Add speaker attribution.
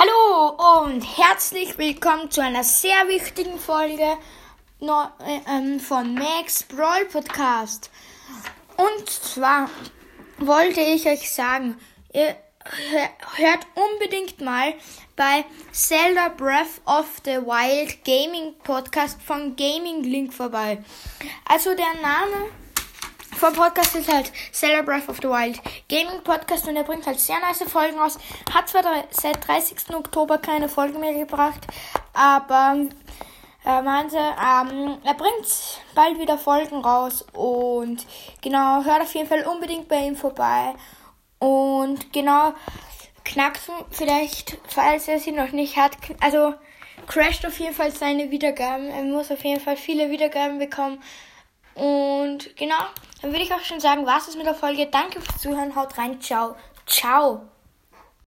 Speaker 1: Hallo und herzlich willkommen zu einer sehr wichtigen Folge ähm, von Max Brawl Podcast. Und zwar wollte ich euch sagen, ihr hört unbedingt mal bei Zelda Breath of the Wild Gaming Podcast von Gaming Link vorbei. Also der Name vom Podcast ist halt Zelda Breath of the Wild Gaming Podcast und er bringt halt sehr nice Folgen aus. Hat zwar seit 30. Oktober keine Folge mehr gebracht, aber er meinte, ähm, er bringt bald wieder Folgen raus und genau, hört auf jeden Fall unbedingt bei ihm vorbei. Und genau, Knacksen vielleicht, falls er sie noch nicht hat, also crasht auf jeden Fall seine Wiedergaben. Er muss auf jeden Fall viele Wiedergaben bekommen. Und genau, dann würde ich auch schon sagen, was ist mit der Folge. Danke fürs Zuhören, haut rein, ciao, ciao.